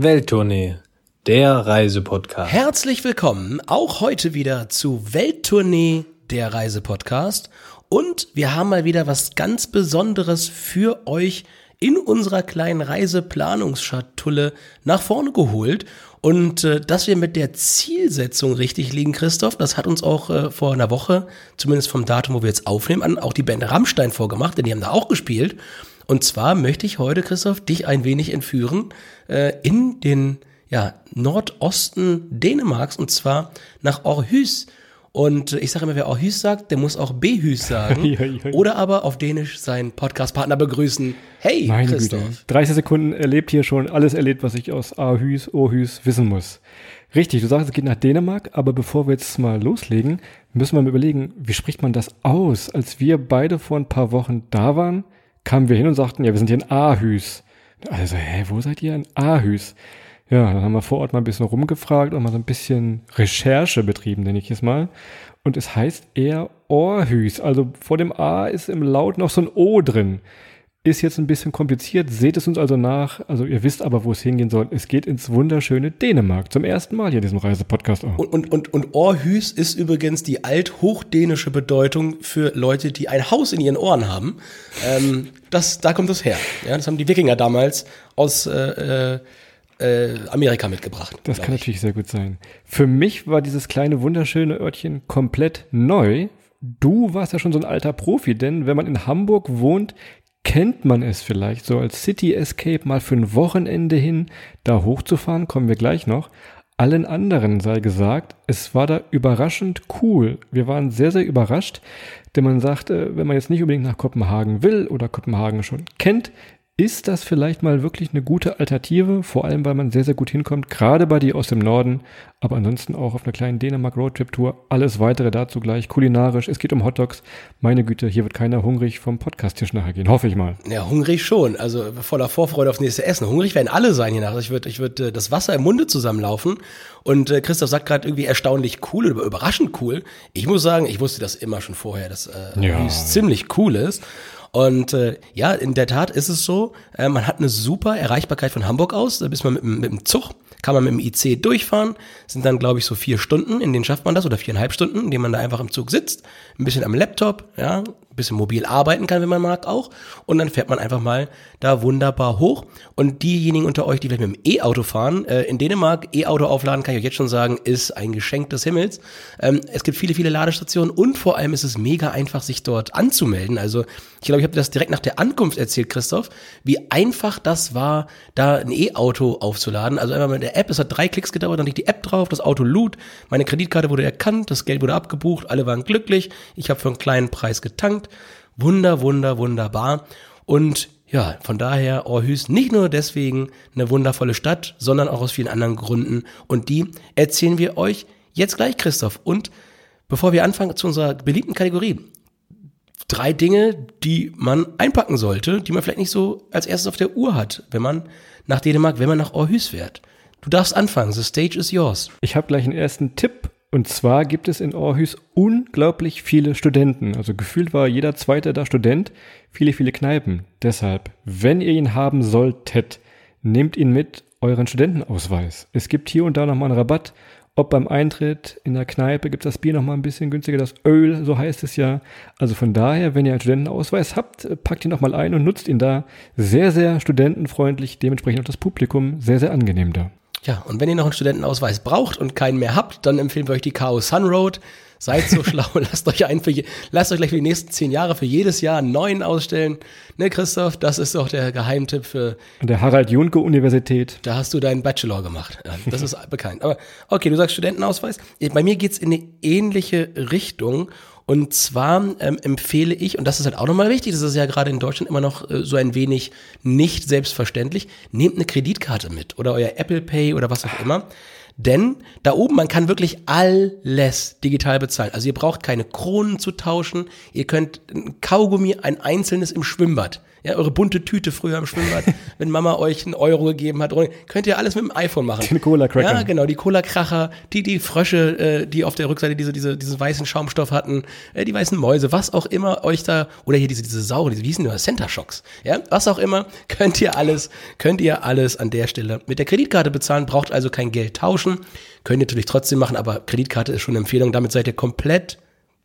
Welttournee, der Reisepodcast. Herzlich willkommen auch heute wieder zu Welttournee, der Reisepodcast. Und wir haben mal wieder was ganz Besonderes für euch in unserer kleinen Reiseplanungsschatulle nach vorne geholt. Und äh, dass wir mit der Zielsetzung richtig liegen, Christoph, das hat uns auch äh, vor einer Woche, zumindest vom Datum, wo wir jetzt aufnehmen, an auch die Band Rammstein vorgemacht, denn die haben da auch gespielt. Und zwar möchte ich heute, Christoph, dich ein wenig entführen äh, in den ja, Nordosten Dänemarks und zwar nach Aarhus. Und ich sage immer, wer Aarhus sagt, der muss auch Behüs sagen. Oder aber auf Dänisch seinen Podcastpartner begrüßen. Hey, Meine Christoph. Güte. 30 Sekunden erlebt hier schon alles erlebt, was ich aus Aarhus, Aarhus wissen muss. Richtig, du sagst, es geht nach Dänemark, aber bevor wir jetzt mal loslegen, müssen wir mal überlegen, wie spricht man das aus? Als wir beide vor ein paar Wochen da waren, kamen wir hin und sagten, ja, wir sind hier in Aarhus. Also, hä, wo seid ihr in Aarhus? Ja, dann haben wir vor Ort mal ein bisschen rumgefragt und mal so ein bisschen Recherche betrieben, nenne ich es mal. Und es heißt eher Aarhus. Also vor dem A ist im Laut noch so ein O drin. Ist jetzt ein bisschen kompliziert. Seht es uns also nach. Also ihr wisst aber, wo es hingehen soll. Es geht ins wunderschöne Dänemark. Zum ersten Mal hier in diesem Reisepodcast auch. Und, und, und, und Aarhus ist übrigens die althochdänische Bedeutung für Leute, die ein Haus in ihren Ohren haben. Ähm, das, da kommt es her. Ja, das haben die Wikinger damals aus äh, äh, äh, Amerika mitgebracht. Das kann ich. natürlich sehr gut sein. Für mich war dieses kleine wunderschöne Örtchen komplett neu. Du warst ja schon so ein alter Profi, denn wenn man in Hamburg wohnt, kennt man es vielleicht so als City Escape mal für ein Wochenende hin, da hochzufahren, kommen wir gleich noch. Allen anderen sei gesagt, es war da überraschend cool. Wir waren sehr, sehr überrascht, denn man sagte, wenn man jetzt nicht unbedingt nach Kopenhagen will oder Kopenhagen schon kennt, ist das vielleicht mal wirklich eine gute Alternative, vor allem weil man sehr, sehr gut hinkommt, gerade bei dir aus dem Norden, aber ansonsten auch auf einer kleinen Dänemark-Roadtrip-Tour. Alles weitere dazu gleich, kulinarisch, es geht um Hotdogs. Meine Güte, hier wird keiner hungrig vom Podcast-Tisch nachher gehen, hoffe ich mal. Ja, hungrig schon. Also voller Vorfreude aufs nächste Essen. Hungrig werden alle sein hier nachher. Ich würde ich würd, äh, das Wasser im Munde zusammenlaufen. Und äh, Christoph sagt gerade irgendwie erstaunlich cool oder überraschend cool. Ich muss sagen, ich wusste das immer schon vorher, dass äh, Ja. Aarhus ziemlich cool ist. Und äh, ja, in der Tat ist es so, äh, man hat eine super Erreichbarkeit von Hamburg aus, da bis man mit, mit dem Zug, kann man mit dem IC durchfahren, sind dann glaube ich so vier Stunden, in denen schafft man das, oder viereinhalb Stunden, in denen man da einfach im Zug sitzt, ein bisschen am Laptop, ja, ein bisschen mobil arbeiten kann, wenn man mag auch, und dann fährt man einfach mal da wunderbar hoch. Und diejenigen unter euch, die vielleicht mit dem E-Auto fahren, äh, in Dänemark, E-Auto aufladen, kann ich euch jetzt schon sagen, ist ein Geschenk des Himmels. Ähm, es gibt viele, viele Ladestationen und vor allem ist es mega einfach, sich dort anzumelden. Also ich glaube, ich habe das direkt nach der Ankunft erzählt, Christoph, wie einfach das war, da ein E-Auto aufzuladen. Also einfach mit der App, es hat drei Klicks gedauert, dann liegt die App drauf, das Auto lud, meine Kreditkarte wurde erkannt, das Geld wurde abgebucht, alle waren glücklich, ich habe für einen kleinen Preis getankt. Wunder, wunder, wunderbar. Und ja, von daher Aarhus nicht nur deswegen eine wundervolle Stadt, sondern auch aus vielen anderen Gründen. Und die erzählen wir euch jetzt gleich, Christoph. Und bevor wir anfangen zu unserer beliebten Kategorie, drei Dinge, die man einpacken sollte, die man vielleicht nicht so als erstes auf der Uhr hat, wenn man nach Dänemark, wenn man nach Aarhus fährt. Du darfst anfangen. The stage is yours. Ich habe gleich einen ersten Tipp. Und zwar gibt es in Aarhus unglaublich viele Studenten. Also gefühlt war jeder Zweite da Student. Viele, viele Kneipen. Deshalb, wenn ihr ihn haben solltet, nehmt ihn mit euren Studentenausweis. Es gibt hier und da nochmal einen Rabatt. Ob beim Eintritt in der Kneipe gibt es das Bier nochmal ein bisschen günstiger, das Öl, so heißt es ja. Also von daher, wenn ihr einen Studentenausweis habt, packt ihn nochmal ein und nutzt ihn da. Sehr, sehr studentenfreundlich, dementsprechend auch das Publikum sehr, sehr angenehm da. Ja, und wenn ihr noch einen Studentenausweis braucht und keinen mehr habt, dann empfehlen wir euch die Chaos Sun Road. Seid so schlau, lasst euch einen für je, lasst euch gleich für die nächsten zehn Jahre für jedes Jahr einen neuen ausstellen. Ne, Christoph, das ist doch der Geheimtipp für, An der Harald-Junke-Universität. da hast du deinen Bachelor gemacht. Ja, das ist bekannt. Aber okay, du sagst Studentenausweis. Bei mir geht's in eine ähnliche Richtung. Und zwar ähm, empfehle ich, und das ist halt auch nochmal wichtig, das ist ja gerade in Deutschland immer noch äh, so ein wenig nicht selbstverständlich, nehmt eine Kreditkarte mit oder euer Apple Pay oder was auch immer. Denn da oben, man kann wirklich alles digital bezahlen. Also ihr braucht keine Kronen zu tauschen. Ihr könnt ein Kaugummi, ein einzelnes im Schwimmbad Ja, eure bunte Tüte früher im Schwimmbad, wenn Mama euch einen Euro gegeben hat, könnt ihr alles mit dem iPhone machen. Den Cola-Cracker. Ja, genau, die Cola-Kracher, die, die Frösche, äh, die auf der Rückseite diese, diese, diesen weißen Schaumstoff hatten, äh, die weißen Mäuse, was auch immer euch da, oder hier diese, diese Saure, diese, wie hießen die, Center Shocks, ja, was auch immer, könnt ihr alles, könnt ihr alles an der Stelle mit der Kreditkarte bezahlen, braucht also kein Geld tauschen, könnt ihr natürlich trotzdem machen, aber Kreditkarte ist schon eine Empfehlung, damit seid ihr komplett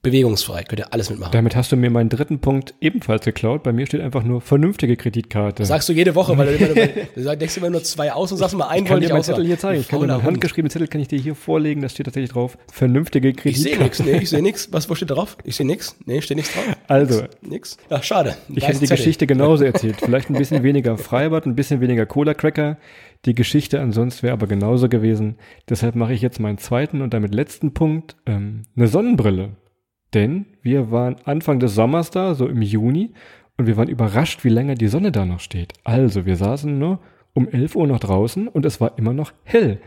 bewegungsfrei, könnt ihr alles mitmachen. Damit hast du mir meinen dritten Punkt ebenfalls geklaut. Bei mir steht einfach nur vernünftige Kreditkarte. Sagst du jede Woche, weil du, immer, du sagst, denkst immer nur zwei aus und sagst mal einen ich kann wollte dir ich meinen Zettel hier zeigen. Ich kann dir meinen handgeschriebenen Zettel kann ich dir hier vorlegen. Da steht tatsächlich drauf vernünftige Ich Kreditkarte. sehe nichts, nee, ich sehe nichts. Was, wo steht drauf? Ich sehe nichts. Nee, steht nichts drauf. Also, Nix. Ja, schade. Ich hätte die Geschichte genauso erzählt. Vielleicht ein bisschen weniger Freibad, ein bisschen weniger Cola-Cracker. Die Geschichte ansonsten wäre aber genauso gewesen. Deshalb mache ich jetzt meinen zweiten und damit letzten Punkt. Ähm, eine Sonnenbrille. Denn wir waren Anfang des Sommers da, so im Juni, und wir waren überrascht, wie lange die Sonne da noch steht. Also, wir saßen nur um 11 Uhr noch draußen und es war immer noch hell.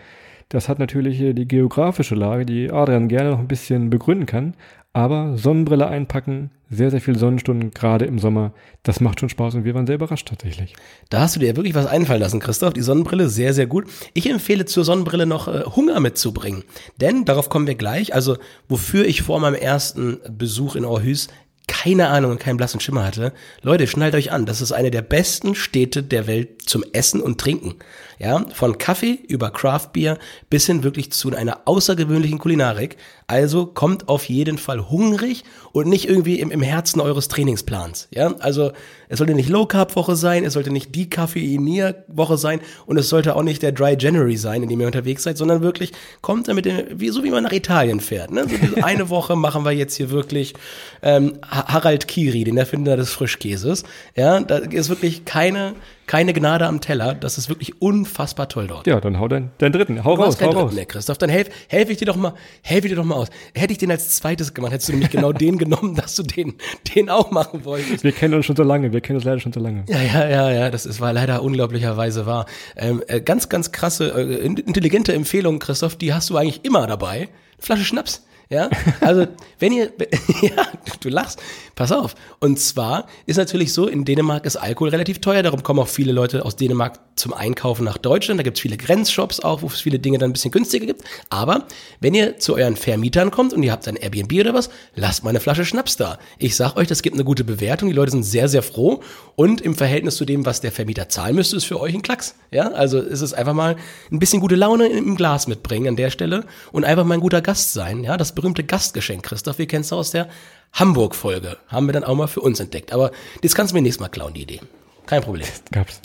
Das hat natürlich äh, die geografische Lage, die Adrian gerne noch ein bisschen begründen kann. Aber Sonnenbrille einpacken, sehr, sehr viele Sonnenstunden, gerade im Sommer, das macht schon Spaß und wir waren sehr überrascht tatsächlich. Da hast du dir wirklich was einfallen lassen, Christoph. Die Sonnenbrille, sehr, sehr gut. Ich empfehle zur Sonnenbrille noch äh, Hunger mitzubringen. Denn, darauf kommen wir gleich, also wofür ich vor meinem ersten Besuch in Aarhus keine Ahnung und keinen blassen Schimmer hatte. Leute, schnallt euch an, das ist eine der besten Städte der Welt zum Essen und Trinken. Ja, von Kaffee über Craft Beer bis hin wirklich zu einer außergewöhnlichen Kulinarik. Also kommt auf jeden Fall hungrig und nicht irgendwie im, im Herzen eures Trainingsplans. Ja, also es sollte nicht Low Carb Woche sein, es sollte nicht die Kaffeinier Woche sein und es sollte auch nicht der Dry January sein, in dem ihr unterwegs seid, sondern wirklich kommt damit wie so wie man nach Italien fährt. Ne? So eine Woche machen wir jetzt hier wirklich ähm, Ha- Harald Kiri, den Erfinder des Frischkäses. Ja, da ist wirklich keine keine Gnade am Teller. Das ist wirklich unfassbar toll dort. Ja, dann hau deinen, deinen dritten. Hau Du hast raus, hau keinen dritten raus. mehr, Christoph. Dann helf, helf ich dir doch mal, helf ich dir doch mal aus. Hätte ich den als zweites gemacht, hättest du nämlich genau den genommen, dass du den, den auch machen wolltest. Wir kennen uns schon so lange, wir kennen uns leider schon so lange. Ja, ja, ja, ja, das ist, war leider unglaublicherweise wahr. Ähm, äh, ganz, ganz krasse, äh, in- intelligente Empfehlung, Christoph, die hast du eigentlich immer dabei. Flasche Schnaps. Ja, also wenn ihr, ja, du lachst, pass auf. Und zwar ist natürlich so, in Dänemark ist Alkohol relativ teuer, darum kommen auch viele Leute aus Dänemark zum Einkaufen nach Deutschland. Da gibt's viele Grenzshops auch, wo es viele Dinge dann ein bisschen günstiger gibt. Aber wenn ihr zu euren Vermietern kommt und ihr habt ein Airbnb oder was, lasst mal eine Flasche Schnaps da. Ich sag euch, das gibt eine gute Bewertung. Die Leute sind sehr, sehr froh. Und im Verhältnis zu dem, was der Vermieter zahlen müsste, ist für euch ein Klacks. Ja, also ist es einfach mal ein bisschen gute Laune im Glas mitbringen an der Stelle und einfach mal ein guter Gast sein. Ja, das berühmte Gastgeschenk, Christoph, wir kennst du aus der Hamburg-Folge. Haben wir dann auch mal für uns entdeckt. Aber das kannst du mir nächstes Mal klauen, die Idee. Kein Problem. Gab's.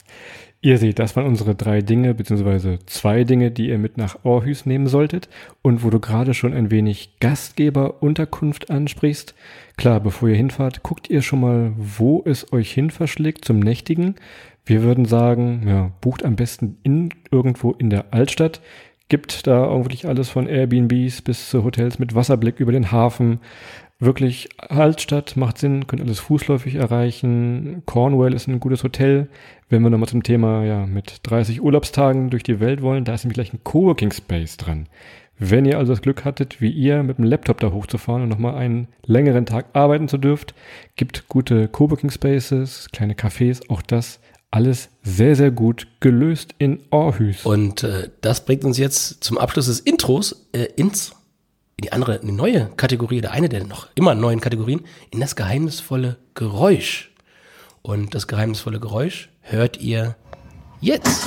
Ihr seht, das waren unsere drei Dinge, beziehungsweise zwei Dinge, die ihr mit nach Aarhus nehmen solltet. Und wo du gerade schon ein wenig Gastgeberunterkunft ansprichst. Klar, bevor ihr hinfahrt, guckt ihr schon mal, wo es euch hin verschlägt zum Nächtigen. Wir würden sagen, ja, bucht am besten in, irgendwo in der Altstadt. Gibt da wirklich alles von Airbnbs bis zu Hotels mit Wasserblick über den Hafen. Wirklich Altstadt macht Sinn, könnt alles fußläufig erreichen. Cornwall ist ein gutes Hotel. Wenn wir nochmal zum Thema ja mit 30 Urlaubstagen durch die Welt wollen, da ist nämlich gleich ein Coworking Space dran. Wenn ihr also das Glück hattet, wie ihr, mit dem Laptop da hochzufahren und nochmal einen längeren Tag arbeiten zu dürft, gibt gute Coworking Spaces, kleine Cafés, auch das alles sehr, sehr gut gelöst in Aarhus. Und äh, das bringt uns jetzt zum Abschluss des Intros äh, ins in die andere, eine neue Kategorie, oder eine der noch immer neuen Kategorien, in das geheimnisvolle Geräusch. Und das geheimnisvolle Geräusch hört ihr jetzt.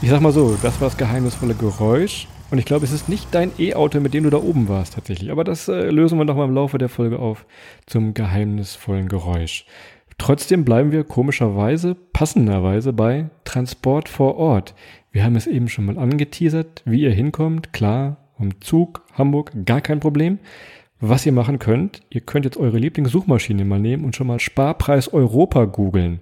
Ich sag mal so, das war das geheimnisvolle Geräusch. Und ich glaube, es ist nicht dein E-Auto, mit dem du da oben warst tatsächlich. Aber das äh, lösen wir noch mal im Laufe der Folge auf zum geheimnisvollen Geräusch. Trotzdem bleiben wir komischerweise, passenderweise bei Transport vor Ort. Wir haben es eben schon mal angeteasert, wie ihr hinkommt. Klar, um Zug, Hamburg, gar kein Problem. Was ihr machen könnt, ihr könnt jetzt eure Lieblingssuchmaschine mal nehmen und schon mal Sparpreis Europa googeln.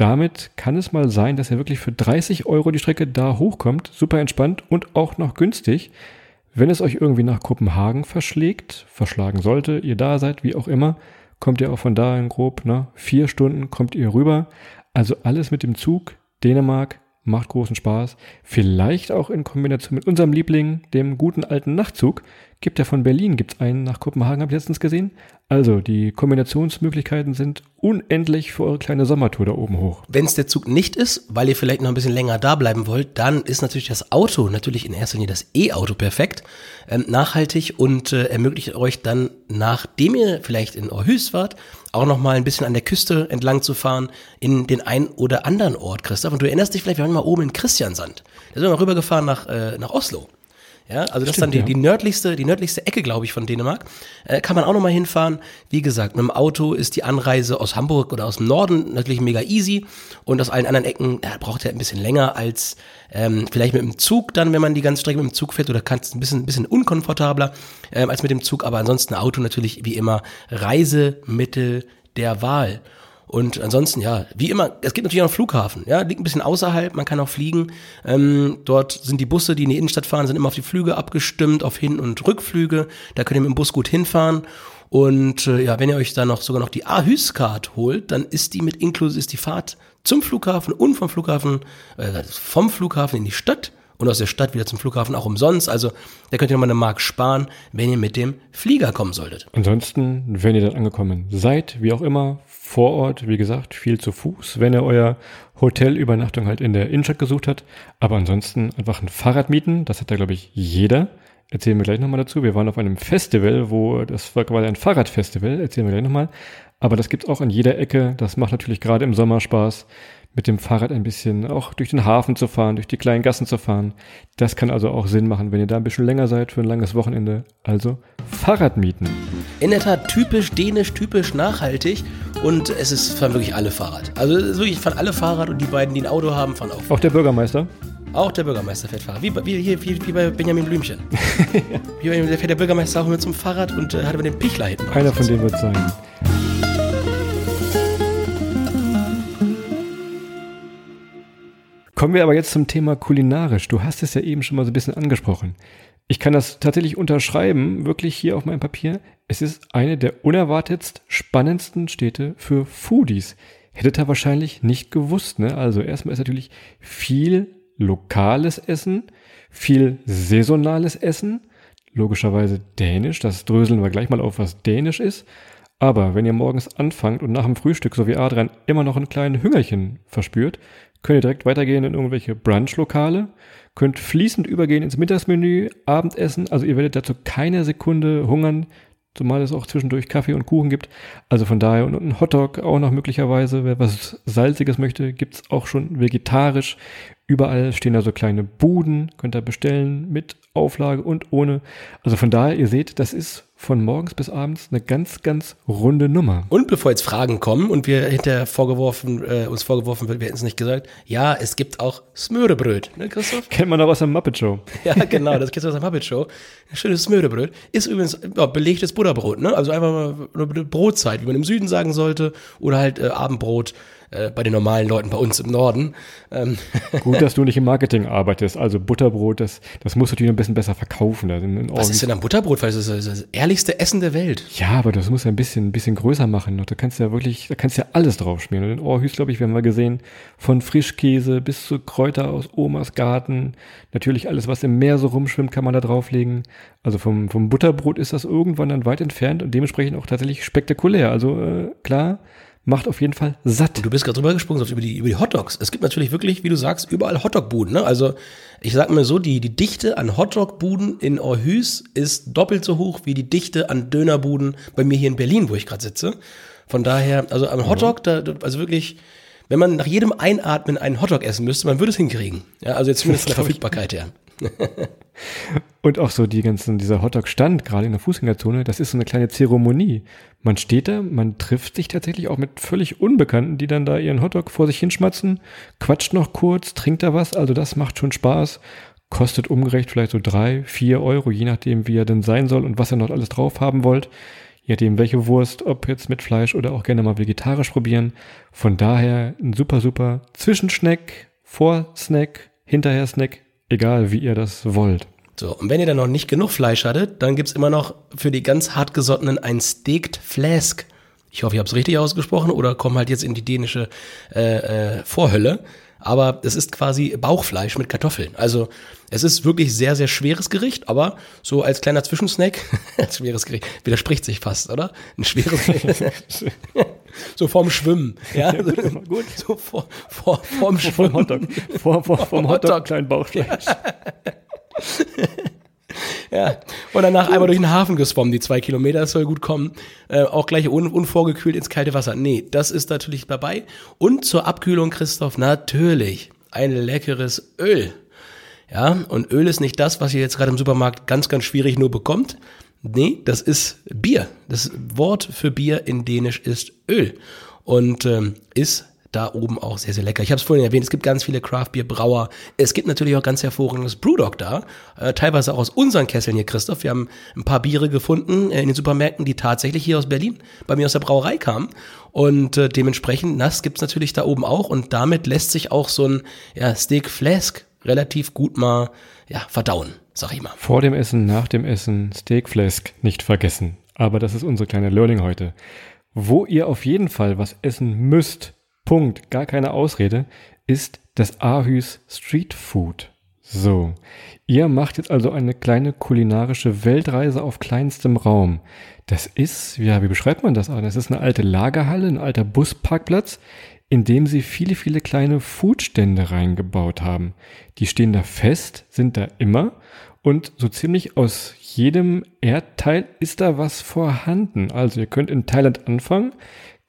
Damit kann es mal sein, dass ihr wirklich für 30 Euro die Strecke da hochkommt. Super entspannt und auch noch günstig. Wenn es euch irgendwie nach Kopenhagen verschlägt, verschlagen sollte, ihr da seid, wie auch immer, kommt ihr auch von da in grob, ne, vier Stunden kommt ihr rüber. Also alles mit dem Zug, Dänemark, macht großen Spaß. Vielleicht auch in Kombination mit unserem Liebling, dem guten alten Nachtzug. Gibt ja von Berlin, gibt's einen nach Kopenhagen, habe ich letztens gesehen. Also, die Kombinationsmöglichkeiten sind unendlich für eure kleine Sommertour da oben hoch. Wenn es der Zug nicht ist, weil ihr vielleicht noch ein bisschen länger da bleiben wollt, dann ist natürlich das Auto, natürlich in erster Linie das E-Auto perfekt, ähm, nachhaltig und äh, ermöglicht euch dann, nachdem ihr vielleicht in Orhus wart, auch noch mal ein bisschen an der Küste entlang zu fahren in den ein oder anderen Ort, Christoph. Und du erinnerst dich vielleicht, wir waren mal oben in Christiansand. Da sind wir mal rübergefahren nach, äh, nach Oslo. Ja, also das ist dann die, ja. die nördlichste, die nördlichste Ecke, glaube ich, von Dänemark. Äh, kann man auch noch mal hinfahren. Wie gesagt, mit dem Auto ist die Anreise aus Hamburg oder aus dem Norden natürlich mega easy. Und aus allen anderen Ecken, da braucht er ein bisschen länger als ähm, vielleicht mit dem Zug dann, wenn man die ganze Strecke mit dem Zug fährt, oder kann es ein bisschen, ein bisschen unkomfortabler ähm, als mit dem Zug. Aber ansonsten Auto natürlich wie immer Reisemittel der Wahl. Und ansonsten, ja, wie immer, es gibt natürlich auch einen Flughafen, ja, liegt ein bisschen außerhalb, man kann auch fliegen. Ähm, dort sind die Busse, die in die Innenstadt fahren, sind immer auf die Flüge abgestimmt, auf Hin- und Rückflüge. Da könnt ihr mit dem Bus gut hinfahren. Und äh, ja, wenn ihr euch dann noch sogar noch die Ahus-Card holt, dann ist die mit inklusive, ist die Fahrt zum Flughafen und vom Flughafen, äh, vom Flughafen in die Stadt und aus der Stadt wieder zum Flughafen auch umsonst. Also da könnt ihr nochmal eine Mark sparen, wenn ihr mit dem Flieger kommen solltet. Ansonsten, wenn ihr dann angekommen seid, wie auch immer, vor Ort, wie gesagt, viel zu Fuß, wenn ihr euer Hotelübernachtung halt in der Innenstadt gesucht habt. Aber ansonsten einfach ein Fahrrad mieten, das hat da, glaube ich, jeder. Erzählen wir gleich nochmal dazu. Wir waren auf einem Festival, wo das war quasi ein Fahrradfestival, erzählen wir gleich nochmal. Aber das gibt's auch an jeder Ecke. Das macht natürlich gerade im Sommer Spaß, mit dem Fahrrad ein bisschen auch durch den Hafen zu fahren, durch die kleinen Gassen zu fahren. Das kann also auch Sinn machen, wenn ihr da ein bisschen länger seid für ein langes Wochenende. Also Fahrrad mieten. In der Tat typisch dänisch, typisch nachhaltig und es ist fahren wirklich alle Fahrrad. Also wirklich fahren alle Fahrrad und die beiden, die ein Auto haben, fahren auch. Auch der Bürgermeister. Auch der Bürgermeister fährt Fahrrad. Wie, bei- wie, hier, wie, wie bei Benjamin Blümchen. wie bei, der fährt der Bürgermeister auch mit zum Fahrrad und äh, hat über den Pichler hinten. Einer von denen wird sein. Kommen wir aber jetzt zum Thema kulinarisch. Du hast es ja eben schon mal so ein bisschen angesprochen. Ich kann das tatsächlich unterschreiben, wirklich hier auf meinem Papier. Es ist eine der unerwartetst spannendsten Städte für Foodies. Hättet ihr wahrscheinlich nicht gewusst, ne? Also erstmal ist natürlich viel lokales Essen, viel saisonales Essen, logischerweise dänisch. Das dröseln wir gleich mal auf, was dänisch ist. Aber wenn ihr morgens anfangt und nach dem Frühstück, so wie Adrian, immer noch ein kleines Hüngerchen verspürt, könnt ihr direkt weitergehen in irgendwelche Brunchlokale, könnt fließend übergehen ins Mittagsmenü, Abendessen. Also ihr werdet dazu keine Sekunde hungern, zumal es auch zwischendurch Kaffee und Kuchen gibt. Also von daher und ein Hotdog auch noch möglicherweise. Wer was Salziges möchte, gibt's auch schon vegetarisch. Überall stehen da so kleine Buden, könnt ihr bestellen mit Auflage und ohne. Also von daher, ihr seht, das ist von morgens bis abends eine ganz, ganz runde Nummer. Und bevor jetzt Fragen kommen und wir hinterher vorgeworfen, äh, uns vorgeworfen wird, wir hätten es nicht gesagt, ja, es gibt auch Smörebröt, ne, Christoph? Kennt man doch aus der Muppet Show. Ja, genau, das kennst du aus der Muppet Show. Ein schönes Smörebröt. Ist übrigens ja, belegtes Butterbrot, ne? Also einfach mal eine Brotzeit, wie man im Süden sagen sollte. Oder halt äh, Abendbrot äh, bei den normalen Leuten bei uns im Norden. Ähm, Gut, dass du nicht im Marketing arbeitest. Also Butterbrot, das, das musst du natürlich ein bisschen besser verkaufen. Was ist denn am Butterbrot? Weil das ist das ehrlichste Essen der Welt. Ja, aber das muss ja ein bisschen, ein bisschen größer machen. Da kannst du ja wirklich, da kannst du ja alles drauf schmieren. Und in Orhus, glaube ich, wir haben mal gesehen, von Frischkäse bis zu Kräuter aus Omas Garten. Natürlich alles, was im Meer so rumschwimmt, kann man da drauflegen. Also vom, vom Butterbrot ist das irgendwann dann weit entfernt und dementsprechend auch tatsächlich spektakulär. Also äh, klar, macht auf jeden Fall satt. Du bist gerade drüber gesprungen über die, über die Hotdogs. Es gibt natürlich wirklich, wie du sagst, überall Hotdog-Buden. Ne? Also ich sag mir so, die, die Dichte an Hotdog-Buden in Orhus ist doppelt so hoch wie die Dichte an Dönerbuden bei mir hier in Berlin, wo ich gerade sitze. Von daher, also am Hotdog, da, also wirklich, wenn man nach jedem Einatmen einen Hotdog essen müsste, man würde es hinkriegen. Ja, also jetzt zumindest von der Verfügbarkeit her. Und auch so die ganzen, dieser Hotdog-Stand, gerade in der Fußgängerzone, das ist so eine kleine Zeremonie. Man steht da, man trifft sich tatsächlich auch mit völlig Unbekannten, die dann da ihren Hotdog vor sich hinschmatzen, quatscht noch kurz, trinkt da was, also das macht schon Spaß. Kostet umgerechnet vielleicht so drei, vier Euro, je nachdem, wie er denn sein soll und was ihr noch alles drauf haben wollt. Je nachdem, welche Wurst, ob jetzt mit Fleisch oder auch gerne mal vegetarisch probieren. Von daher ein super, super Zwischensnack, Vorsnack, Hinterher-Snack, egal wie ihr das wollt. So, und wenn ihr dann noch nicht genug Fleisch hattet, dann gibt's immer noch für die ganz hartgesottenen ein Staked Flask. Ich hoffe, ich habe es richtig ausgesprochen oder komme halt jetzt in die dänische äh, äh, Vorhölle. aber es ist quasi Bauchfleisch mit Kartoffeln. Also es ist wirklich sehr, sehr schweres Gericht, aber so als kleiner Zwischensnack, schweres Gericht, widerspricht sich fast, oder? Ein schweres Gericht. so vorm Schwimmen. Ja, Ja, gut. So vor, vor, vorm Vom Schwimmen. Hotdog. Vor, vor, vom Hotdog, Hotdog. kleinen Bauchfleisch. Ja. Und danach einmal durch den Hafen geschwommen, die zwei Kilometer, das soll gut kommen. Äh, auch gleich un unvorgekühlt ins kalte Wasser. Nee, das ist natürlich dabei. Und zur Abkühlung, Christoph, natürlich ein leckeres Öl. Ja, und Öl ist nicht das, was ihr jetzt gerade im Supermarkt ganz, ganz schwierig nur bekommt. Nee, das ist Bier. Das Wort für Bier in Dänisch ist Öl. Und ähm, ist da oben auch sehr, sehr lecker. Ich habe es vorhin erwähnt, es gibt ganz viele Craft-Bier-Brauer. Es gibt natürlich auch ganz hervorragendes Brewdog da. Äh, teilweise auch aus unseren Kesseln hier, Christoph. Wir haben ein paar Biere gefunden äh, in den Supermärkten, die tatsächlich hier aus Berlin bei mir aus der Brauerei kamen. Und äh, dementsprechend, das gibt's natürlich da oben auch. Und damit lässt sich auch so ein ja, Steak Flask relativ gut mal ja, verdauen, sag ich mal. Vor dem Essen, nach dem Essen, Steakflask nicht vergessen. Aber das ist unsere kleine Learning heute. Wo ihr auf jeden Fall was essen müsst, Punkt, gar keine Ausrede, ist das Aarhus Street Food. So, ihr macht jetzt also eine kleine kulinarische Weltreise auf kleinstem Raum. Das ist, ja, wie beschreibt man das? Das ist eine alte Lagerhalle, ein alter Busparkplatz, in dem sie viele, viele kleine Foodstände reingebaut haben. Die stehen da fest, sind da immer und so ziemlich aus jedem Erdteil ist da was vorhanden. Also ihr könnt in Thailand anfangen,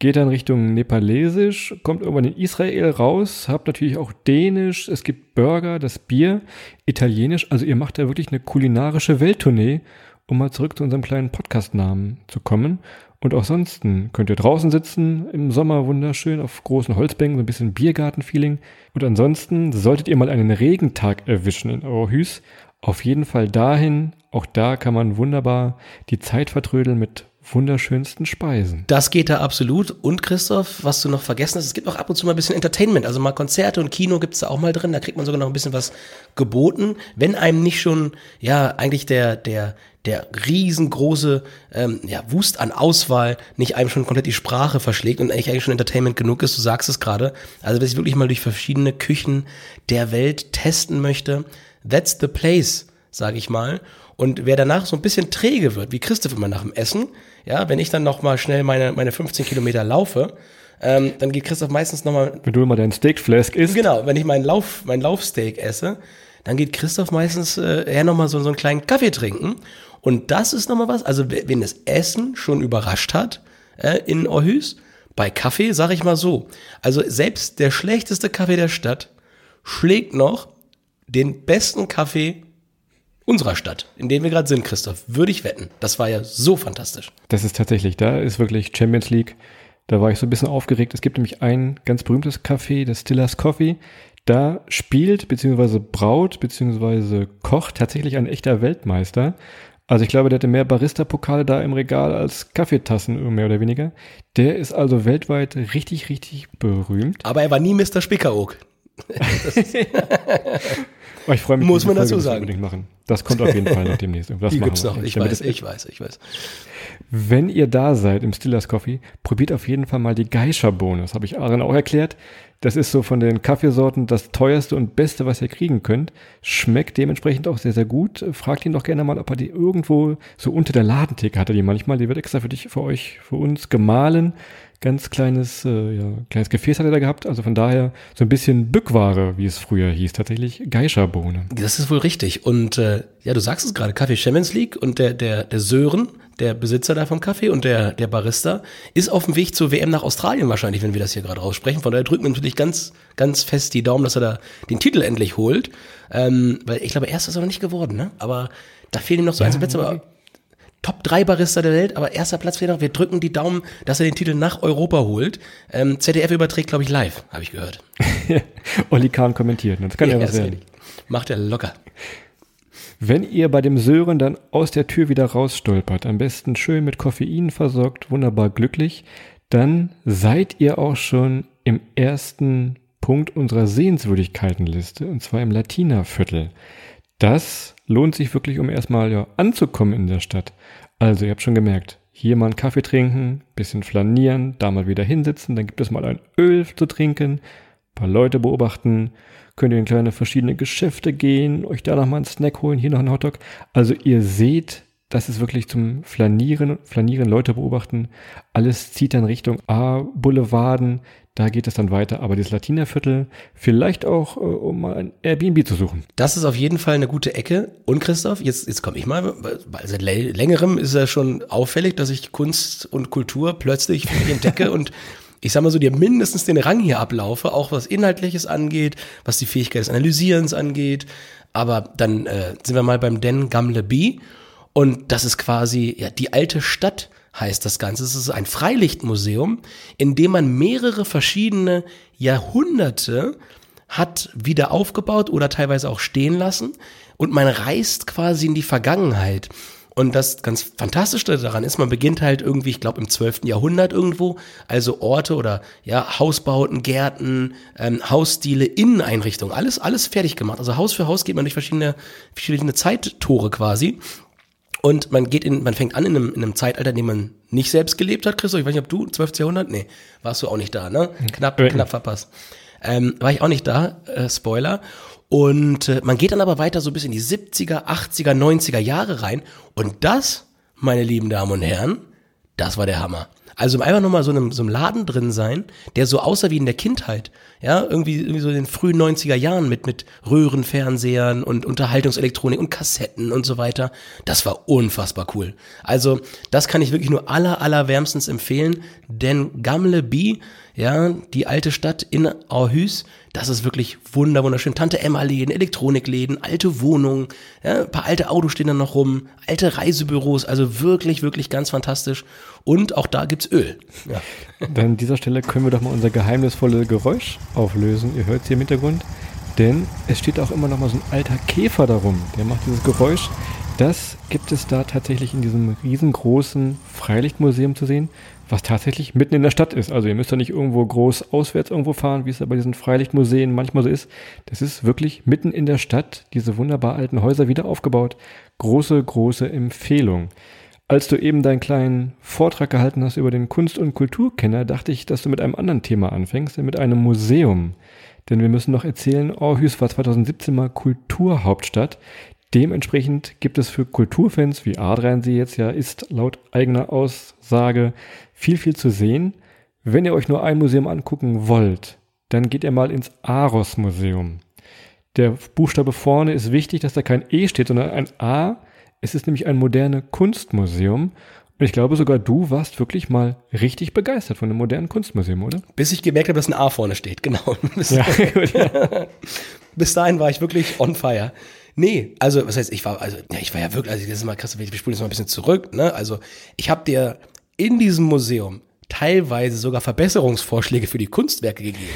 geht dann Richtung Nepalesisch, kommt irgendwann in Israel raus, habt natürlich auch Dänisch, es gibt Burger, das Bier, Italienisch. Also ihr macht da wirklich eine kulinarische Welttournee, um mal zurück zu unserem kleinen Podcast-Namen zu kommen. Und auch sonst könnt ihr draußen sitzen, im Sommer wunderschön, auf großen Holzbänken, so ein bisschen Biergarten-Feeling. Und ansonsten solltet ihr mal einen Regentag erwischen in Aarhus, auf jeden Fall dahin. Auch da kann man wunderbar die Zeit vertrödeln mit wunderschönsten Speisen. Das geht da absolut. Und Christoph, was du noch vergessen hast, es gibt auch ab und zu mal ein bisschen Entertainment. Also mal Konzerte und Kino gibt's da auch mal drin. Da kriegt man sogar noch ein bisschen was geboten. Wenn einem nicht schon, ja, eigentlich der, der, der riesengroße ähm, ja, Wust an Auswahl nicht einem schon komplett die Sprache verschlägt und eigentlich, eigentlich schon Entertainment genug ist, du sagst es gerade. Also wer sich wirklich mal durch verschiedene Küchen der Welt testen möchte, that's the place, sage ich mal. Und wer danach so ein bisschen träge wird, wie Christoph immer nach dem Essen, ja, wenn ich dann noch mal schnell meine, meine 15 Kilometer laufe, ähm, dann geht Christoph meistens noch mal, Wenn du immer dein Steakflask isst, genau, wenn ich meinen Lauf, mein Laufsteak esse, dann geht Christoph meistens äh, eher noch mal so, so einen kleinen Kaffee trinken. Und das ist noch mal was, also wen das Essen schon überrascht hat äh, in Aarhus, bei Kaffee sage ich mal so, also selbst der schlechteste Kaffee der Stadt schlägt noch den besten Kaffee unserer Stadt, in dem wir gerade sind, Christoph, würde ich wetten. Das war ja so fantastisch. Das ist tatsächlich, da ist wirklich Champions League. Da war ich so ein bisschen aufgeregt. Es gibt nämlich ein ganz berühmtes Café, das Stillers Coffee. Da spielt beziehungsweise braut beziehungsweise kocht tatsächlich ein echter Weltmeister. Also ich glaube, der hatte mehr Barista-Pokale da im Regal als Kaffeetassen, mehr oder weniger. Der ist also weltweit richtig, richtig berühmt. Aber er war nie Mr. Spickeroog. Oh, ich freue mich, Muss man Folge dazu sagen. unbedingt machen. Das kommt auf jeden Fall noch demnächst. Das Die gibt's wir. noch. Ich weiß, ich weiß, ich weiß. Wenn ihr da seid im Stillers Coffee, probiert auf jeden Fall mal die Geisha-Bohne. Das habe ich Aaron auch erklärt. Das ist so von den Kaffeesorten das teuerste und beste, was ihr kriegen könnt. Schmeckt dementsprechend auch sehr, sehr gut. Fragt ihn doch gerne mal, ob er die irgendwo so unter der Ladentheke hat er die manchmal. Die wird extra für dich, für euch, für uns gemahlen. Ganz kleines, äh, ja, kleines Gefäß hat er da gehabt. Also von daher so ein bisschen Bückware, wie es früher hieß. Tatsächlich Geisha-Bohne. Das ist wohl richtig. Und äh, ja, du sagst es gerade, Kaffee Champions League und der, der, der Sören, der Besitzer da vom Kaffee und der, der Barista, ist auf dem Weg zur WM nach Australien wahrscheinlich, wenn wir das hier gerade aussprechen. Von daher drücken wir natürlich ganz, ganz fest die Daumen, dass er da den Titel endlich holt. Ähm, weil ich glaube, erst ist er noch nicht geworden, ne? Aber da fehlen ihm noch so ein, zwei Plätze. Aber Top 3 Barista der Welt, aber erster Platz fehlt noch. Wir drücken die Daumen, dass er den Titel nach Europa holt. Ähm, ZDF überträgt, glaube ich, live, habe ich gehört. Olli Kahn kommentiert. Das kann ja, was ist werden. Macht er locker. Wenn ihr bei dem Sören dann aus der Tür wieder rausstolpert, am besten schön mit Koffein versorgt, wunderbar glücklich, dann seid ihr auch schon im ersten Punkt unserer Sehenswürdigkeitenliste, und zwar im Latina-Viertel. Das lohnt sich wirklich, um erstmal ja, anzukommen in der Stadt. Also, ihr habt schon gemerkt, hier mal einen Kaffee trinken, bisschen flanieren, da mal wieder hinsitzen, dann gibt es mal ein Öl zu trinken, paar Leute beobachten, könnt ihr in kleine verschiedene Geschäfte gehen, euch da nochmal einen Snack holen, hier noch einen Hotdog. Also ihr seht, das ist wirklich zum Flanieren, Flanieren, Leute beobachten. Alles zieht dann Richtung A, Boulevarden, da geht es dann weiter. Aber das Latinerviertel, vielleicht auch, äh, um mal ein Airbnb zu suchen. Das ist auf jeden Fall eine gute Ecke. Und Christoph, jetzt, jetzt komme ich mal, weil seit längerem ist ja schon auffällig, dass ich Kunst und Kultur plötzlich entdecke und ich sag mal so, dir mindestens den Rang hier ablaufe, auch was Inhaltliches angeht, was die Fähigkeit des Analysierens angeht. Aber dann äh, sind wir mal beim Den Gamle B. Und das ist quasi, ja, die alte Stadt heißt das Ganze. Es ist ein Freilichtmuseum, in dem man mehrere verschiedene Jahrhunderte hat wieder aufgebaut oder teilweise auch stehen lassen. Und man reist quasi in die Vergangenheit. Und das ganz Fantastische daran ist, man beginnt halt irgendwie, ich glaube, im 12. Jahrhundert irgendwo, also Orte oder ja, Hausbauten, Gärten, ähm, Hausstile, Inneneinrichtungen, alles, alles fertig gemacht. Also Haus für Haus geht man durch verschiedene, verschiedene Zeittore quasi. Und man geht in, man fängt an in einem, in einem Zeitalter, in dem man nicht selbst gelebt hat, Christoph. Ich weiß nicht, ob du, 12. Jahrhundert? Nee, warst du auch nicht da, ne? Knapp, knapp verpasst. Ähm, war ich auch nicht da, äh, Spoiler. Und äh, man geht dann aber weiter so bis in die 70er, 80er, 90er Jahre rein. Und das, meine lieben Damen und Herren, das war der Hammer. Also einfach nochmal so einem, so einem Laden drin sein, der so aussah wie in der Kindheit. Ja, irgendwie, irgendwie so in den frühen 90er Jahren mit, mit Röhrenfernsehern und Unterhaltungselektronik und Kassetten und so weiter. Das war unfassbar cool. Also, das kann ich wirklich nur aller, aller wärmstens empfehlen, denn Gamle B ja, die alte Stadt in Aarhus, das ist wirklich wunder, wunderschön. Tante Emma-Läden, Elektronikläden, alte Wohnungen, ja, ein paar alte Autos stehen da noch rum, alte Reisebüros, also wirklich, wirklich ganz fantastisch. Und auch da gibt's Öl. Ja. Dann an dieser Stelle können wir doch mal unser geheimnisvolle Geräusch auflösen. Ihr hört es hier im Hintergrund. Denn es steht auch immer noch mal so ein alter Käfer darum. Der macht dieses Geräusch. Das gibt es da tatsächlich in diesem riesengroßen Freilichtmuseum zu sehen was tatsächlich mitten in der Stadt ist. Also ihr müsst ja nicht irgendwo groß auswärts irgendwo fahren, wie es ja bei diesen Freilichtmuseen manchmal so ist. Das ist wirklich mitten in der Stadt, diese wunderbar alten Häuser wieder aufgebaut. Große, große Empfehlung. Als du eben deinen kleinen Vortrag gehalten hast über den Kunst- und Kulturkenner, dachte ich, dass du mit einem anderen Thema anfängst, mit einem Museum. Denn wir müssen noch erzählen, Aarhus war 2017 mal Kulturhauptstadt. Dementsprechend gibt es für Kulturfans, wie Adrian sie jetzt ja ist, laut eigener Aussage, viel, viel zu sehen. Wenn ihr euch nur ein Museum angucken wollt, dann geht ihr mal ins Aros Museum. Der Buchstabe vorne ist wichtig, dass da kein E steht, sondern ein A. Es ist nämlich ein moderne Kunstmuseum. Und ich glaube, sogar du warst wirklich mal richtig begeistert von einem modernen Kunstmuseum, oder? Bis ich gemerkt habe, dass ein A vorne steht, genau. Ja, gut, ja. Bis dahin war ich wirklich on fire. Nee, also was heißt, ich war, also ja, ich war ja wirklich, also das ist mal krass, wir spulen jetzt mal ein bisschen zurück, ne? Also ich habe dir in diesem Museum teilweise sogar Verbesserungsvorschläge für die Kunstwerke gegeben.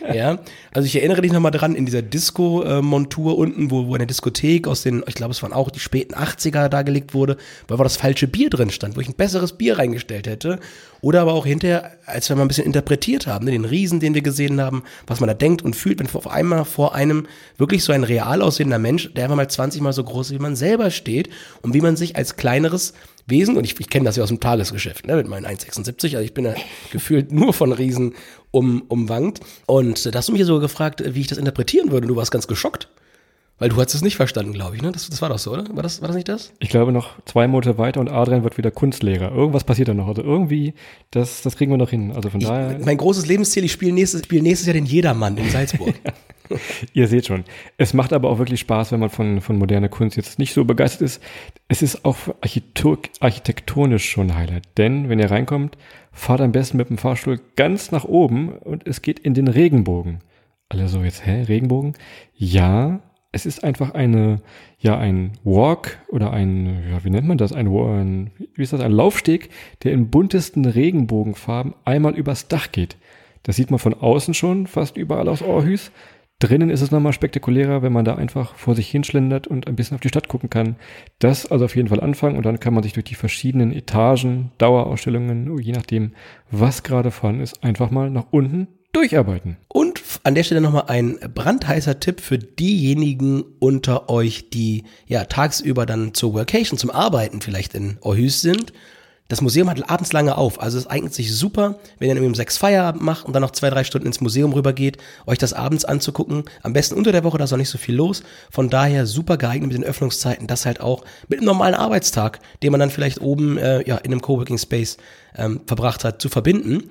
Ja, also ich erinnere dich nochmal dran, in dieser Disco-Montur unten, wo, wo in der Diskothek aus den, ich glaube, es waren auch die späten 80er dargelegt wurde, weil wo das falsche Bier drin stand, wo ich ein besseres Bier reingestellt hätte. Oder aber auch hinterher, als wir mal ein bisschen interpretiert haben, ne, den Riesen, den wir gesehen haben, was man da denkt und fühlt, wenn auf einmal vor einem wirklich so ein real aussehender Mensch, der einfach mal 20 Mal so groß ist, wie man selber steht und wie man sich als kleineres Wesen, und ich, ich kenne das ja aus dem Tagesgeschäft, ne, mit meinen 1,76, also ich bin ja gefühlt nur von Riesen um, umwankt. Und da hast du mich so gefragt, wie ich das interpretieren würde, und du warst ganz geschockt. Weil du hast es nicht verstanden, glaube ich, ne? Das, das war doch so, oder? War das, war das nicht das? Ich glaube noch zwei Monate weiter und Adrian wird wieder Kunstlehrer. Irgendwas passiert da noch. Also irgendwie, das, das kriegen wir noch hin. Also von ich, daher. Mein großes Lebensziel, ich spiele nächstes, spiel nächstes Jahr den Jedermann in Salzburg. Ihr seht schon. Es macht aber auch wirklich Spaß, wenn man von, von moderner Kunst jetzt nicht so begeistert ist. Es ist auch architektonisch schon Highlight. Denn wenn ihr reinkommt, fahrt am besten mit dem Fahrstuhl ganz nach oben und es geht in den Regenbogen. Alle so jetzt, hä, Regenbogen? Ja, es ist einfach eine, ja, ein Walk oder ein, ja, wie nennt man das? Ein, ein, wie ist das? Ein Laufsteg, der in buntesten Regenbogenfarben einmal übers Dach geht. Das sieht man von außen schon fast überall aus Aarhus. Drinnen ist es nochmal spektakulärer, wenn man da einfach vor sich hinschlendert und ein bisschen auf die Stadt gucken kann. Das also auf jeden Fall anfangen und dann kann man sich durch die verschiedenen Etagen, Dauerausstellungen, je nachdem, was gerade vorhanden ist, einfach mal nach unten durcharbeiten. Und an der Stelle nochmal ein brandheißer Tipp für diejenigen unter euch, die ja tagsüber dann zur Workation, zum Arbeiten vielleicht in Aarhus sind. Das Museum hat abends lange auf, also es eignet sich super, wenn ihr irgendwie um sechs Feierabend macht und dann noch zwei, drei Stunden ins Museum rübergeht, euch das abends anzugucken. Am besten unter der Woche, da ist auch nicht so viel los. Von daher super geeignet mit den Öffnungszeiten, das halt auch mit einem normalen Arbeitstag, den man dann vielleicht oben äh, ja, in einem Coworking Space ähm, verbracht hat, zu verbinden.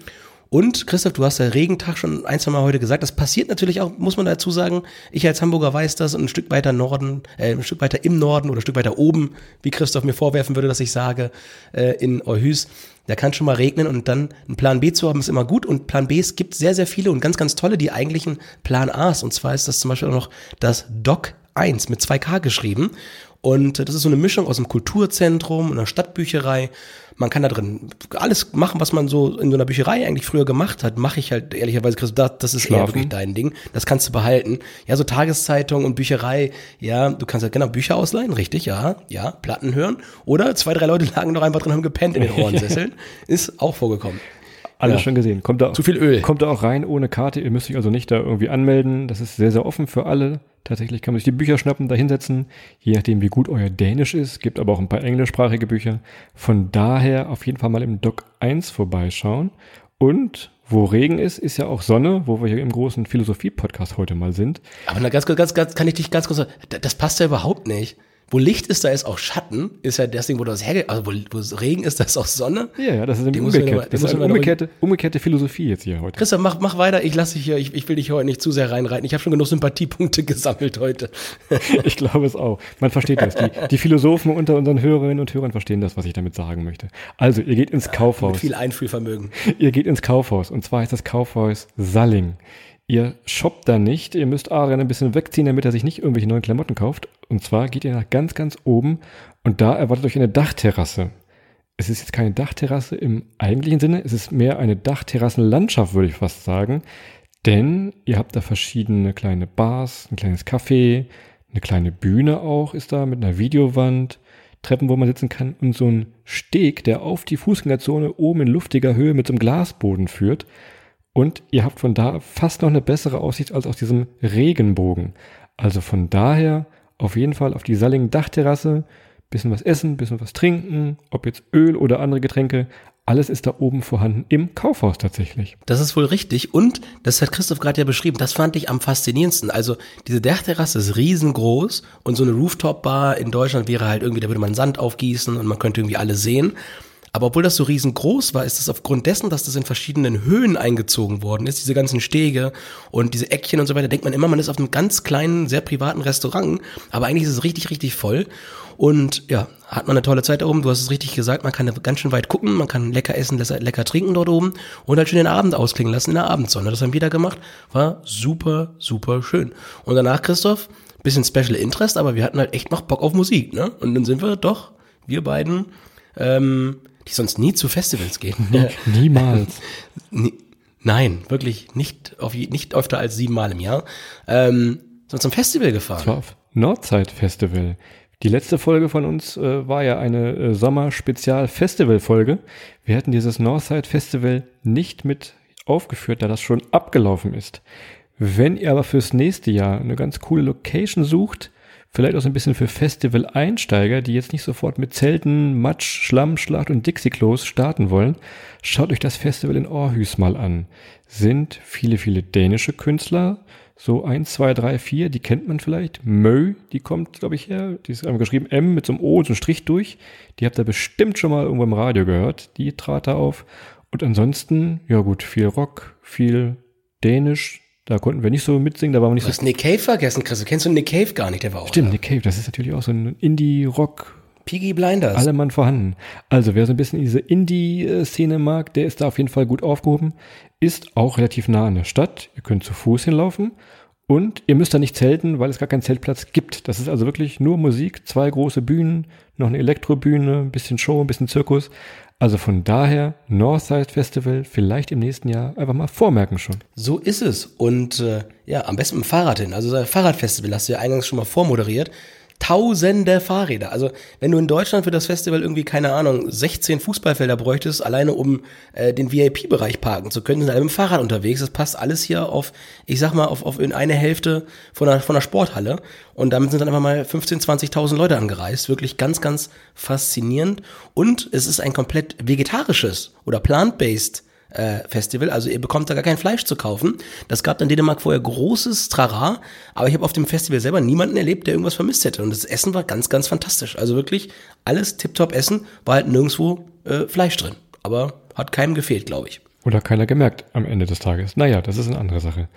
Und Christoph, du hast ja Regentag schon ein, zwei Mal heute gesagt. Das passiert natürlich auch, muss man dazu sagen. Ich als Hamburger weiß das und ein Stück weiter Norden, äh, ein Stück weiter im Norden oder ein Stück weiter oben, wie Christoph mir vorwerfen würde, dass ich sage, äh, in Orhus. Da kann schon mal regnen und dann einen Plan B zu haben ist immer gut. Und Plan Bs gibt sehr, sehr viele und ganz, ganz tolle, die eigentlichen Plan As. Und zwar ist das zum Beispiel auch noch das Doc 1 mit 2K geschrieben. Und das ist so eine Mischung aus einem Kulturzentrum, einer Stadtbücherei. Man kann da drin alles machen, was man so in so einer Bücherei eigentlich früher gemacht hat. Mache ich halt ehrlicherweise, Chris, das, das ist Schlafen. eher wirklich dein Ding. Das kannst du behalten. Ja, so Tageszeitung und Bücherei. Ja, du kannst halt genau Bücher ausleihen, richtig, ja. Ja, Platten hören. Oder zwei, drei Leute lagen noch einfach drin, haben gepennt in den Ohrensesseln. ist auch vorgekommen. Alles Ja. schon gesehen. Kommt da, Zu viel Öl. Kommt da auch rein ohne Karte. Ihr müsst euch also nicht da irgendwie anmelden. Das ist sehr, sehr offen für alle. Tatsächlich kann man sich die Bücher schnappen, da hinsetzen. Je nachdem, wie gut euer Dänisch ist. Gibt aber auch ein paar englischsprachige Bücher. Von daher auf jeden Fall mal im Doc 1 vorbeischauen. Und wo Regen ist, ist ja auch Sonne, wo wir hier im großen Philosophie-Podcast heute mal sind. Aber na, ganz, kurz, ganz, ganz, kann ich dich ganz kurz sagen, da- das passt ja überhaupt nicht. Wo Licht ist, da ist auch Schatten, ist ja das Ding, wo das hergeht. Also wo, wo Regen ist, da ist auch Sonne. Ja, ja, das ist man umgekehrt. die Das ist eine umgekehrte, umgekehrte Philosophie jetzt hier heute. Christoph, mach, mach weiter. Ich lasse dich hier. Ich, ich will dich heute nicht zu sehr reinreiten. Ich habe schon genug Sympathiepunkte gesammelt heute. Ich glaube es auch. Man versteht das. Die, die Philosophen unter unseren Hörerinnen und Hörern verstehen das, was ich damit sagen möchte. Also, ihr geht ins Mit Kaufhaus. viel Einfühlvermögen. Ihr geht ins Kaufhaus. Und zwar heißt das Kaufhaus Salling. Ihr shoppt da nicht. Ihr müsst Adrian ein bisschen wegziehen, damit er sich nicht irgendwelche neuen Klamotten kauft. Und zwar geht ihr nach ganz, ganz oben und da erwartet euch eine Dachterrasse. Es ist jetzt keine Dachterrasse im eigentlichen Sinne. Es ist mehr eine Dachterrassenlandschaft, würde ich fast sagen. Denn ihr habt da verschiedene kleine Bars, ein kleines Café, eine kleine Bühne auch ist da mit einer Videowand, Treppen, wo man sitzen kann und so ein Steg, der auf die Fußgängerzone oben in luftiger Höhe mit so einem Glasboden führt. Und ihr habt von da fast noch eine bessere Aussicht als aus diesem Regenbogen. Also von daher auf jeden Fall auf die Salling Dachterrasse, bisschen was essen, bisschen was trinken, ob jetzt Öl oder andere Getränke, alles ist da oben vorhanden im Kaufhaus tatsächlich. Das ist wohl richtig. Und, das hat Christoph gerade ja beschrieben, das fand ich am faszinierendsten. Also, diese Dachterrasse ist riesengroß und so eine Rooftop-Bar in Deutschland wäre halt irgendwie, da würde man Sand aufgießen und man könnte irgendwie alle sehen. Aber obwohl das so riesengroß war, ist das aufgrund dessen, dass das in verschiedenen Höhen eingezogen worden ist, diese ganzen Stege und diese Eckchen und so weiter, denkt man immer, man ist auf einem ganz kleinen, sehr privaten Restaurant. Aber eigentlich ist es richtig, richtig voll. Und ja, hat man eine tolle Zeit da oben. Du hast es richtig gesagt, man kann ganz schön weit gucken, man kann lecker essen, lecker trinken dort oben und halt schön den Abend ausklingen lassen in der Abendsonne. Das haben wir da gemacht. War super, super schön. Und danach, Christoph, bisschen Special Interest, aber wir hatten halt echt noch Bock auf Musik, ne? Und dann sind wir doch, wir beiden, ähm, die sonst nie zu Festivals gehen. Niemals. Nie- Nein, wirklich nicht, auf, nicht öfter als siebenmal im Jahr. Ähm, sind zum Festival gefahren. Das war auf Nordzeit Festival. Die letzte Folge von uns äh, war ja eine äh, Sommer-Spezial-Festival-Folge. Wir hatten dieses Northside Festival nicht mit aufgeführt, da das schon abgelaufen ist. Wenn ihr aber fürs nächste Jahr eine ganz coole Location sucht, vielleicht auch so ein bisschen für Festival-Einsteiger, die jetzt nicht sofort mit Zelten, Matsch, Schlamm, Schlacht und Dixie-Klos starten wollen, schaut euch das Festival in Aarhus mal an. Sind viele, viele dänische Künstler, so eins, zwei, drei, vier, die kennt man vielleicht. Mö, die kommt, glaube ich, her. Die ist einmal geschrieben M mit so einem O so einem Strich durch. Die habt ihr bestimmt schon mal irgendwo im Radio gehört. Die trat da auf. Und ansonsten, ja gut, viel Rock, viel Dänisch. Da konnten wir nicht so mitsingen, da waren wir nicht Du so hast Nick Cave vergessen, Chris. Du kennst du Nick Cave gar nicht, der war auch Stimmt, da. Nick Cave, das ist natürlich auch so ein Indie-Rock, Peaky Blinders. alle Mann vorhanden. Also wer so ein bisschen in diese Indie-Szene mag, der ist da auf jeden Fall gut aufgehoben. Ist auch relativ nah an der Stadt. Ihr könnt zu Fuß hinlaufen. Und ihr müsst da nicht zelten, weil es gar keinen Zeltplatz gibt. Das ist also wirklich nur Musik, zwei große Bühnen, noch eine Elektrobühne, ein bisschen Show, ein bisschen Zirkus. Also von daher, Northside Festival, vielleicht im nächsten Jahr einfach mal vormerken schon. So ist es. Und äh, ja, am besten mit dem Fahrrad hin. Also Fahrradfestival hast du ja eingangs schon mal vormoderiert. Tausende Fahrräder. Also wenn du in Deutschland für das Festival irgendwie, keine Ahnung, 16 Fußballfelder bräuchtest, alleine um äh, den VIP-Bereich parken zu können, sind alle mit dem Fahrrad unterwegs. Das passt alles hier auf, ich sag mal, auf, auf in eine Hälfte von einer, von einer Sporthalle. Und damit sind dann einfach mal 15, 20.000 Leute angereist. Wirklich ganz, ganz faszinierend. Und es ist ein komplett vegetarisches oder plant-based Festival. Also ihr bekommt da gar kein Fleisch zu kaufen. Das gab in Dänemark vorher großes Trara, aber ich habe auf dem Festival selber niemanden erlebt, der irgendwas vermisst hätte. Und das Essen war ganz, ganz fantastisch. Also wirklich alles tiptop Essen, war halt nirgendwo äh, Fleisch drin. Aber hat keinem gefehlt, glaube ich. Oder keiner gemerkt am Ende des Tages. Naja, das ist eine andere Sache.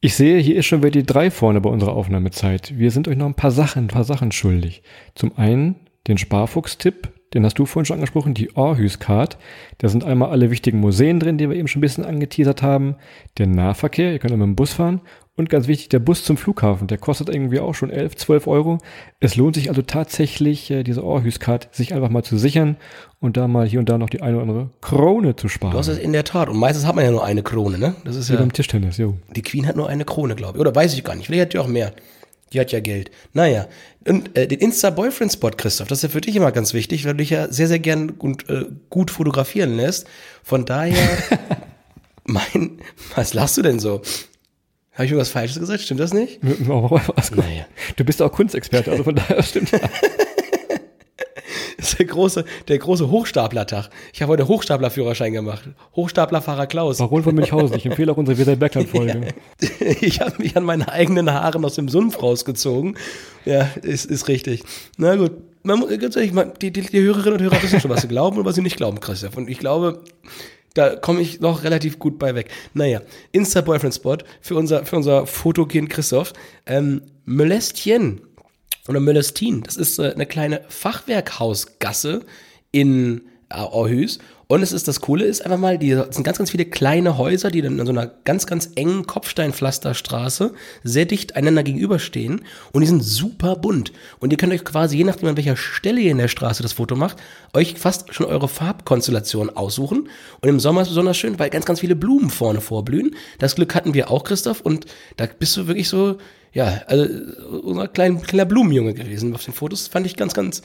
Ich sehe, hier ist schon wieder die drei vorne bei unserer Aufnahmezeit. Wir sind euch noch ein paar Sachen, ein paar Sachen schuldig. Zum einen den Sparfuchs-Tipp, den hast du vorhin schon angesprochen, die Aarhus-Card. Da sind einmal alle wichtigen Museen drin, die wir eben schon ein bisschen angeteasert haben. Der Nahverkehr, ihr könnt auch mit dem Bus fahren. Und ganz wichtig, der Bus zum Flughafen, der kostet irgendwie auch schon 11, 12 Euro. Es lohnt sich also tatsächlich, äh, diese Aarhus-Card sich einfach mal zu sichern und da mal hier und da noch die eine oder andere Krone zu sparen. Du hast es in der Tat. Und meistens hat man ja nur eine Krone, ne? Das ist Wie ja beim Tischtennis, jo. Die Queen hat nur eine Krone, glaube ich. Oder weiß ich gar nicht. Vielleicht hat die auch mehr. Die hat ja Geld. Naja. Und äh, den Insta-Boyfriend-Spot, Christoph, das ist ja für dich immer ganz wichtig, weil du dich ja sehr, sehr gern und äh, gut fotografieren lässt. Von daher, mein, was lachst du denn so? Habe ich irgendwas Falsches gesagt? Stimmt das nicht? naja. Du bist auch Kunstexperte, also von daher stimmt das. Das ist der große, der große Hochstaplertag. Ich habe heute Hochstaplerführerschein gemacht. Hochstaplerfahrer Klaus. Baron von Münchhausen. Ich empfehle auch unsere Wieder Bergland-Folge. Ja. Ich habe mich an meine eigenen Haaren aus dem Sumpf rausgezogen. Ja, ist, ist richtig. Na gut. Man, ganz ehrlich, die, die, die Hörerinnen und Hörer wissen schon, was sie glauben und was sie nicht glauben, Christoph. Und ich glaube, da komme ich noch relativ gut bei weg. Naja, Insta-Boyfriend-Spot für unser, für unser Fotokind Christoph. Ähm, Molestien oder Mölestin. Das ist äh, eine kleine Fachwerkhausgasse in äh, Aarhus. Und es ist das Coole ist einfach mal, die sind ganz, ganz viele kleine Häuser, die dann in so einer ganz, ganz engen Kopfsteinpflasterstraße sehr dicht einander gegenüberstehen. Und die sind super bunt. Und ihr könnt euch quasi, je nachdem an welcher Stelle ihr in der Straße das Foto macht, euch fast schon eure Farbkonstellation aussuchen. Und im Sommer ist es besonders schön, weil ganz, ganz viele Blumen vorne vorblühen. Das Glück hatten wir auch, Christoph. Und da bist du wirklich so, ja, also unser kleiner, kleiner Blumenjunge gewesen auf den Fotos. Fand ich ganz, ganz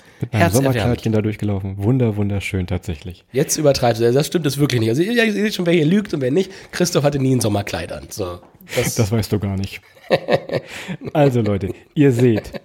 Sommerkleidchen da durchgelaufen. Wunder, wunderschön tatsächlich. Jetzt übertreibst du. Das stimmt das wirklich nicht. Also ihr, ihr seht schon, wer hier lügt und wer nicht. Christoph hatte nie ein Sommerkleid an. So, das, das weißt du gar nicht. also Leute, ihr seht,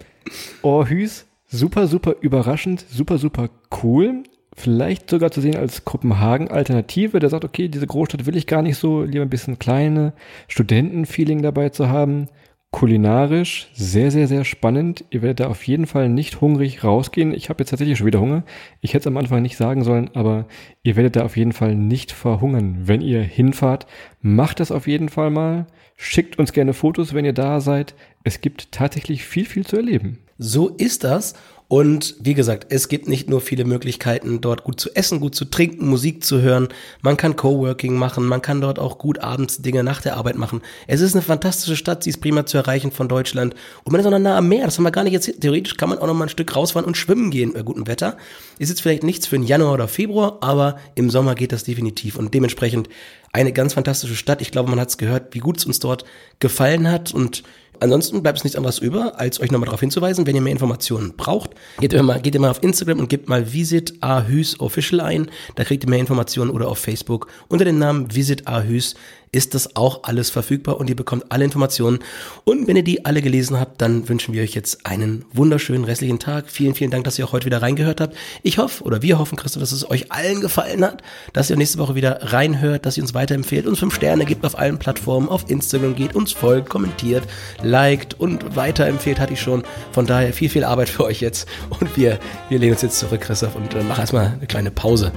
Orhus, super, super überraschend, super, super cool. Vielleicht sogar zu sehen als Kopenhagen-Alternative, der sagt, okay, diese Großstadt will ich gar nicht so, lieber ein bisschen kleine Studentenfeeling dabei zu haben kulinarisch sehr, sehr, sehr spannend. Ihr werdet da auf jeden Fall nicht hungrig rausgehen. Ich habe jetzt tatsächlich schon wieder Hunger. Ich hätte es am Anfang nicht sagen sollen, aber ihr werdet da auf jeden Fall nicht verhungern. Wenn ihr hinfahrt, macht das auf jeden Fall mal. Schickt uns gerne Fotos, wenn ihr da seid. Es gibt tatsächlich viel, viel zu erleben. So ist das. Und wie gesagt, es gibt nicht nur viele Möglichkeiten, dort gut zu essen, gut zu trinken, Musik zu hören. Man kann Coworking machen, man kann dort auch gut abends Dinge nach der Arbeit machen. Es ist eine fantastische Stadt, sie ist prima zu erreichen von Deutschland. Und man ist auch noch nah am Meer, das haben wir gar nicht jetzt. Theoretisch kann man auch noch mal ein Stück rausfahren und schwimmen gehen bei gutem Wetter. Ist jetzt vielleicht nichts für den Januar oder Februar, aber im Sommer geht das definitiv. Und dementsprechend eine ganz fantastische Stadt. Ich glaube, man hat es gehört, wie gut es uns dort gefallen hat und Ansonsten bleibt es nichts anderes über, als euch nochmal darauf hinzuweisen, wenn ihr mehr Informationen braucht, geht ihr mal, geht ihr mal auf Instagram und gebt mal Visit Ahüs Official ein. Da kriegt ihr mehr Informationen oder auf Facebook unter dem Namen Visit Ahüs ist das auch alles verfügbar und ihr bekommt alle Informationen. Und wenn ihr die alle gelesen habt, dann wünschen wir euch jetzt einen wunderschönen restlichen Tag. Vielen, vielen Dank, dass ihr auch heute wieder reingehört habt. Ich hoffe, oder wir hoffen, Christoph, dass es euch allen gefallen hat, dass ihr nächste Woche wieder reinhört, dass ihr uns weiterempfehlt, uns fünf Sterne gibt auf allen Plattformen, auf Instagram geht, uns folgt, kommentiert, liked und weiterempfehlt, hatte ich schon. Von daher viel, viel Arbeit für euch jetzt. Und wir, wir lehnen uns jetzt zurück, Christoph, und äh, machen erstmal eine kleine Pause.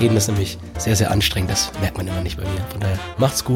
Reden ist nämlich sehr, sehr anstrengend. Das merkt man immer nicht bei mir. Von daher macht's gut